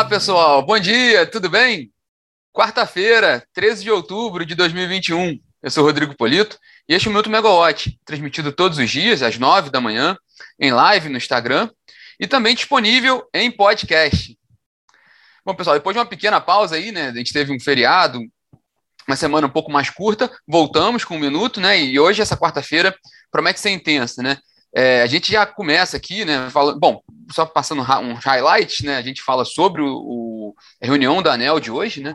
Olá, pessoal. Bom dia, tudo bem? Quarta-feira, 13 de outubro de 2021. Eu sou Rodrigo Polito e este é o Minuto Megawatt, transmitido todos os dias, às 9 da manhã, em live no Instagram e também disponível em podcast. Bom, pessoal, depois de uma pequena pausa aí, né? A gente teve um feriado, uma semana um pouco mais curta, voltamos com um minuto, né? E hoje, essa quarta-feira, promete ser intensa, né? É, a gente já começa aqui, né? Falando, bom, só passando um highlight, né? A gente fala sobre o, o a reunião da ANEL de hoje, né?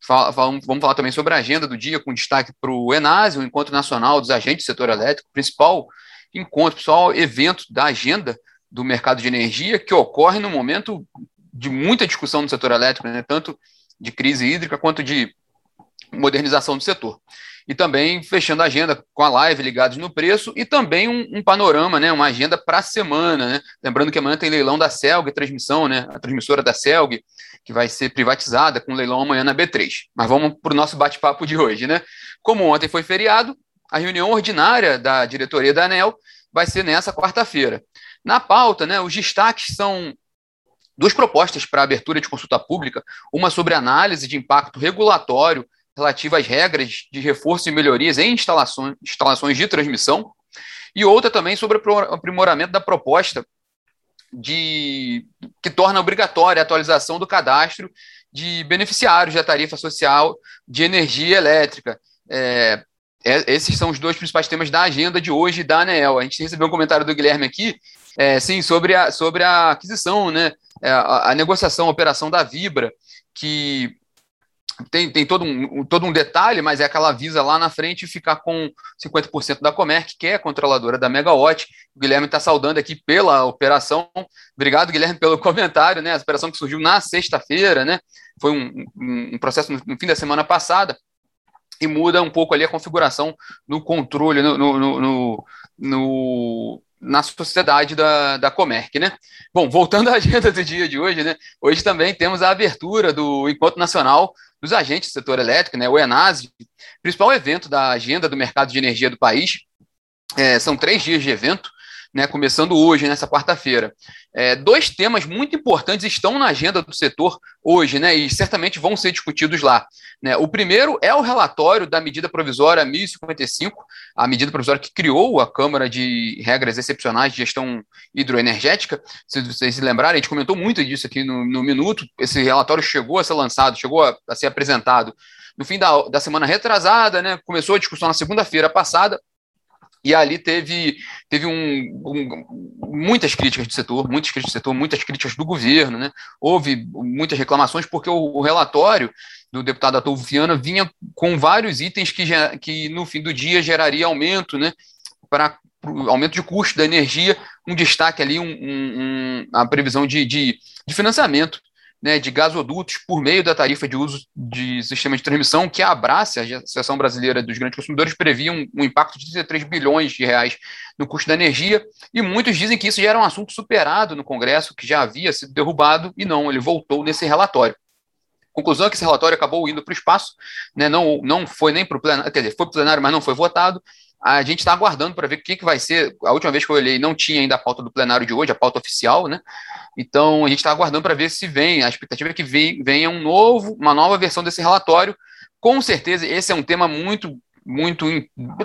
Fala, fala, vamos falar também sobre a agenda do dia, com destaque para o ENASE, o Encontro Nacional dos Agentes do Setor Elétrico, principal encontro, principal evento da agenda do mercado de energia, que ocorre no momento de muita discussão no setor elétrico, né? Tanto de crise hídrica quanto de modernização do setor e também fechando a agenda com a live ligados no preço e também um, um panorama, né, uma agenda para a semana, né? Lembrando que amanhã tem leilão da Celg, transmissão, né, a transmissora da Celg, que vai ser privatizada com leilão amanhã na B3. Mas vamos para o nosso bate-papo de hoje, né? Como ontem foi feriado, a reunião ordinária da diretoria da ANEL vai ser nessa quarta-feira. Na pauta, né, os destaques são duas propostas para abertura de consulta pública, uma sobre análise de impacto regulatório relativa às regras de reforço e melhorias em instalações, instalações de transmissão, e outra também sobre o aprimoramento da proposta de que torna obrigatória a atualização do cadastro de beneficiários da tarifa social de energia elétrica. É, é, esses são os dois principais temas da agenda de hoje da ANEEL. A gente recebeu um comentário do Guilherme aqui, é, sim, sobre a, sobre a aquisição, né, é, a, a negociação, a operação da Vibra, que tem, tem todo, um, todo um detalhe, mas é aquela visa lá na frente ficar com 50% da Comerc, que é a controladora da Megawatt. O Guilherme está saudando aqui pela operação. Obrigado, Guilherme, pelo comentário, né? A operação que surgiu na sexta-feira, né? Foi um, um, um processo no, fim da semana passada e muda um pouco ali a configuração no controle, no, no, no, no na sociedade da, da Comerc, né? Bom, voltando à agenda do dia de hoje, né? Hoje também temos a abertura do Encontro Nacional dos Agentes do Setor Elétrico, né? O ENASE, principal evento da agenda do mercado de energia do país. É, são três dias de evento, né, começando hoje, nessa quarta-feira. É, dois temas muito importantes estão na agenda do setor hoje, né, e certamente vão ser discutidos lá. Né. O primeiro é o relatório da medida provisória 1055, a medida provisória que criou a Câmara de Regras Excepcionais de Gestão Hidroenergética. Se vocês se lembrarem, a gente comentou muito disso aqui no, no Minuto. Esse relatório chegou a ser lançado, chegou a, a ser apresentado no fim da, da semana retrasada, né, começou a discussão na segunda-feira passada, e ali teve, teve um, um, muitas críticas do setor, muitas críticas do setor, muitas críticas do governo, né? Houve muitas reclamações porque o, o relatório do deputado Atolfo Viana vinha com vários itens que, que no fim do dia geraria aumento, né? Para aumento de custo da energia, um destaque ali, um, um, a previsão de, de, de financiamento né, de gasodutos por meio da tarifa de uso de sistemas de transmissão, que a Abrace, a Associação Brasileira dos Grandes Consumidores, previa um, um, impacto de 33 bilhões de reais no custo da energia, e muitos dizem que isso já era um assunto superado no Congresso, que já havia sido derrubado, e não, ele voltou nesse relatório. Conclusão é que esse relatório acabou indo para o espaço, né, não, não foi nem para o plenário, quer dizer, foi para o plenário, mas não foi votado, a gente está aguardando para ver o que, que vai ser. A última vez que eu olhei, não tinha ainda a pauta do plenário de hoje, a pauta oficial, né? Então a gente está aguardando para ver se vem. A expectativa é que venha um novo, uma nova versão desse relatório. Com certeza, esse é um tema muito, muito,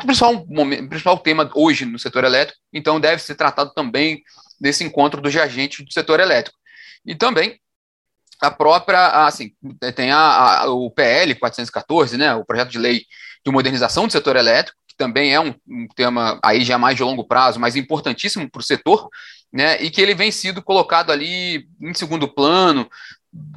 principal, principal tema hoje no setor elétrico. Então deve ser tratado também desse encontro dos agentes do setor elétrico. E também a própria, assim, tem a, a, o PL 414, né, o projeto de lei de modernização do setor elétrico, também é um, um tema aí já mais de longo prazo, mas importantíssimo para o setor, né, e que ele vem sido colocado ali em segundo plano,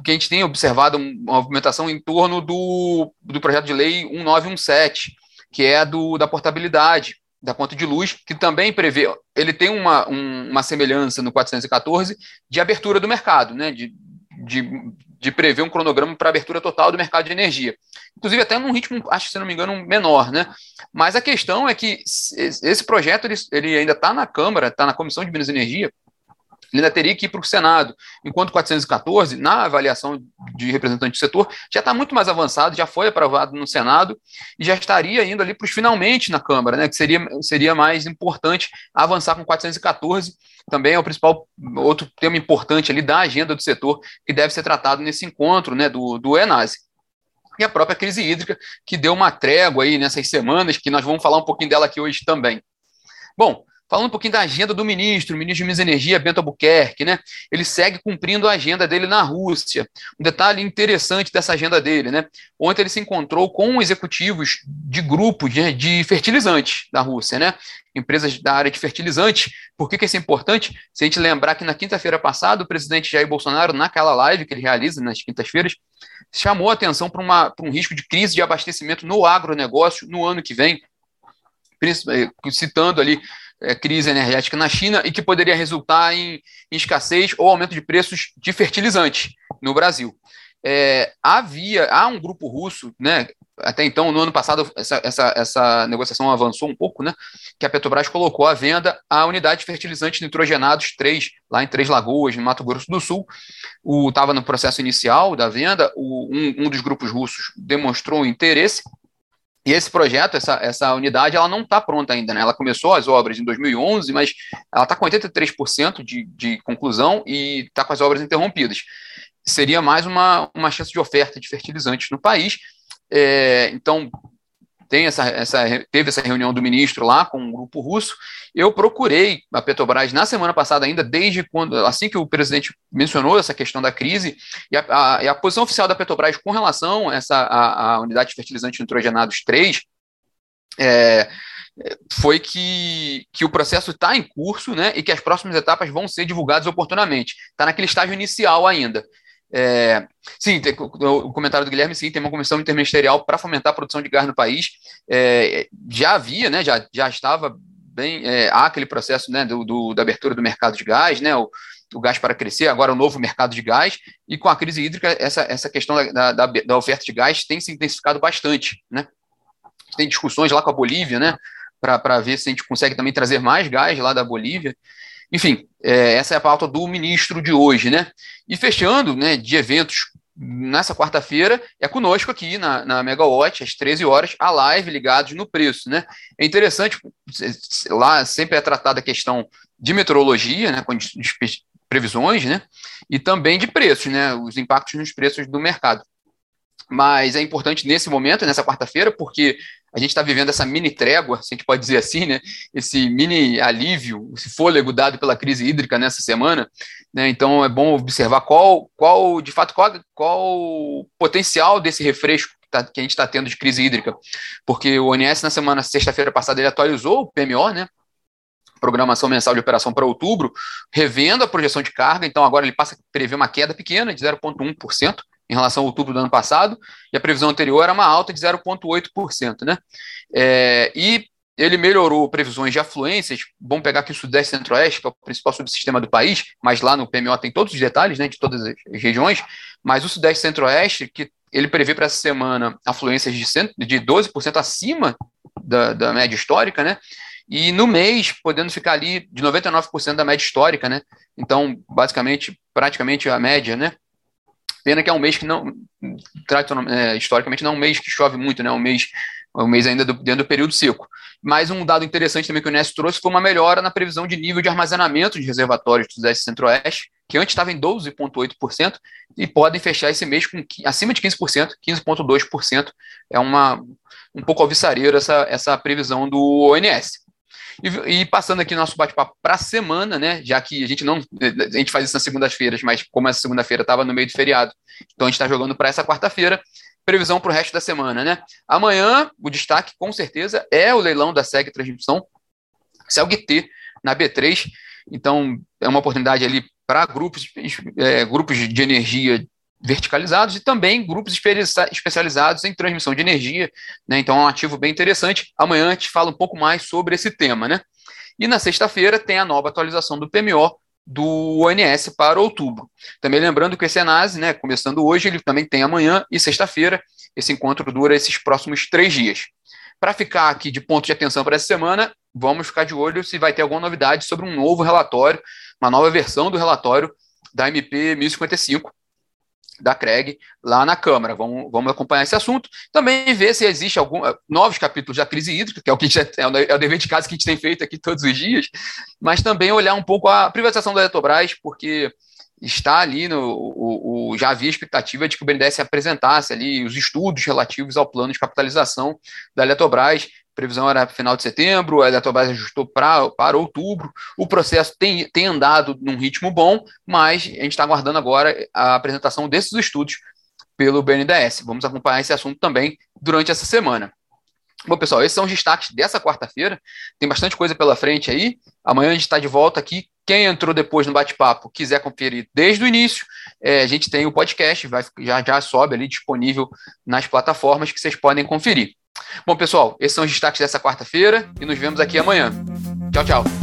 que a gente tem observado uma movimentação em torno do, do projeto de lei 1917, que é do da portabilidade da conta de luz, que também prevê, ele tem uma, um, uma semelhança no 414 de abertura do mercado, né, de, de de prever um cronograma para abertura total do mercado de energia. Inclusive, até num ritmo, acho que se não me engano, menor, né? Mas a questão é que esse projeto ele, ele ainda está na Câmara, está na Comissão de Minas e Energia, ele ainda teria que ir para o Senado, enquanto 414, na avaliação de representante do setor, já está muito mais avançado, já foi aprovado no Senado e já estaria indo ali para os finalmente na Câmara, né, que seria, seria mais importante avançar com 414, também é o principal outro tema importante ali da agenda do setor, que deve ser tratado nesse encontro né, do, do ENASE. E a própria crise hídrica, que deu uma trégua aí nessas semanas, que nós vamos falar um pouquinho dela aqui hoje também. Bom, Falando um pouquinho da agenda do ministro, o ministro de Minas e Energia, Bento Albuquerque, né? Ele segue cumprindo a agenda dele na Rússia. Um detalhe interessante dessa agenda dele, né? Ontem ele se encontrou com executivos de grupos de, de fertilizantes da Rússia, né? Empresas da área de fertilizantes. Por que, que isso é importante? Se a gente lembrar que na quinta-feira passada, o presidente Jair Bolsonaro, naquela live que ele realiza nas quintas-feiras, chamou a atenção para um risco de crise de abastecimento no agronegócio no ano que vem, eh, citando ali é, crise energética na China e que poderia resultar em, em, escassez ou aumento de preços de fertilizante no Brasil. É, havia, há um grupo russo, né, até então, no ano passado, essa, essa, essa negociação avançou um pouco, né, que a Petrobras colocou à venda a unidade de fertilizantes nitrogenados 3, lá em Três Lagoas, no Mato Grosso do Sul. Estava no processo inicial da venda, o, um, um dos grupos russos demonstrou interesse, e esse projeto, essa, essa unidade, ela não está pronta ainda, né? Ela começou as obras em 2011, mas ela está com 83% de, de conclusão e está com as obras interrompidas. Seria mais uma, uma chance de oferta de fertilizantes no país. É, então, tem essa, essa, teve essa reunião do ministro lá com o grupo russo. Eu procurei a Petrobras na semana passada, ainda desde quando, assim que o presidente mencionou essa questão da crise, e a, a, e a posição oficial da Petrobras com relação a essa a, a unidade de fertilizantes nitrogenados 3 é, foi que, que o processo está em curso né, e que as próximas etapas vão ser divulgadas oportunamente. Está naquele estágio inicial ainda. É, sim, tem, o comentário do Guilherme, sim, tem uma comissão interministerial para fomentar a produção de gás no país. É, já havia, né, já, já estava bem, é, há aquele processo né, do, do, da abertura do mercado de gás, né, o, o gás para crescer, agora o novo mercado de gás, e com a crise hídrica, essa, essa questão da, da, da oferta de gás tem se intensificado bastante. Né? Tem discussões lá com a Bolívia, né, para ver se a gente consegue também trazer mais gás lá da Bolívia. Enfim, é, essa é a pauta do ministro de hoje, né? E fechando, né, de eventos nessa quarta-feira, é conosco aqui na, na Megawatt, às 13 horas, a live ligados no preço, né? É interessante, lá sempre é tratada a questão de meteorologia, né, com previsões, né, e também de preços, né, os impactos nos preços do mercado. Mas é importante nesse momento, nessa quarta-feira, porque a gente está vivendo essa mini trégua, se a gente pode dizer assim, né? Esse mini alívio, esse fôlego dado pela crise hídrica nessa semana. Né? Então é bom observar qual, qual de fato, qual, qual o potencial desse refresco que, tá, que a gente está tendo de crise hídrica. Porque o ONS, na semana, sexta-feira passada, ele atualizou o PMO, né? Programação mensal de operação para outubro, revendo a projeção de carga, então agora ele passa a prever uma queda pequena de 0,1% em relação ao outubro do ano passado, e a previsão anterior era uma alta de 0,8%. Né? É, e ele melhorou previsões de afluências, vamos pegar aqui o Sudeste Centro-Oeste, que é o principal subsistema do país, mas lá no PMO tem todos os detalhes né, de todas as regiões, mas o Sudeste Centro-Oeste, que ele prevê para essa semana afluências de, de 12% acima da, da média histórica, né? E no mês, podendo ficar ali de 99% da média histórica, né? Então, basicamente, praticamente a média, né? Pena que é um mês que não, é, historicamente, não é um mês que chove muito, né? É um mês, é um mês ainda do, dentro do período seco. Mas um dado interessante também que o Unesco trouxe foi uma melhora na previsão de nível de armazenamento de reservatórios do Sudeste Centro-Oeste, que antes estava em 12,8%, e podem fechar esse mês com acima de 15%, 15,2%. É uma um pouco alvissareira essa, essa previsão do ONS. E, e passando aqui nosso bate-papo para a semana, né? Já que a gente não. A gente faz isso nas segundas-feiras, mas como essa segunda-feira estava no meio do feriado, então a gente está jogando para essa quarta-feira. Previsão para o resto da semana, né? Amanhã, o destaque, com certeza, é o leilão da SEG Transmissão, CELG-T, na B3. Então, é uma oportunidade ali para grupos, é, grupos de energia verticalizados e também grupos especializados em transmissão de energia, né? Então é um ativo bem interessante. Amanhã a gente fala um pouco mais sobre esse tema, né? E na sexta-feira tem a nova atualização do PMO do ONS para outubro. Também lembrando que o Senase, né, começando hoje, ele também tem amanhã e sexta-feira. Esse encontro dura esses próximos três dias. Para ficar aqui de ponto de atenção para essa semana, vamos ficar de olho se vai ter alguma novidade sobre um novo relatório uma nova versão do relatório da MP 1055 da CREG lá na Câmara. Vamos, vamos acompanhar esse assunto. Também ver se existe algum eh, novos capítulos da crise hídrica, que é o que já, é o dever de casa que a gente tem feito aqui todos os dias, mas também olhar um pouco a privatização da Eletrobras, porque está ali no o, o, já havia expectativa de que o BNDES apresentasse ali os estudos relativos ao plano de capitalização da Eletrobras previsão era final de setembro, a Eletrobras ajustou pra, para outubro. O processo tem, tem andado num ritmo bom, mas a gente está aguardando agora a apresentação desses estudos pelo BNDES. Vamos acompanhar esse assunto também durante essa semana. Bom, pessoal, esses são os destaques dessa quarta-feira. Tem bastante coisa pela frente aí. Amanhã a gente está de volta aqui. Quem entrou depois no bate-papo, quiser conferir desde o início, é, a gente tem o podcast, vai, já, já sobe ali disponível nas plataformas que vocês podem conferir. Bom, pessoal, esses são os destaques dessa quarta-feira e nos vemos aqui amanhã. Tchau, tchau.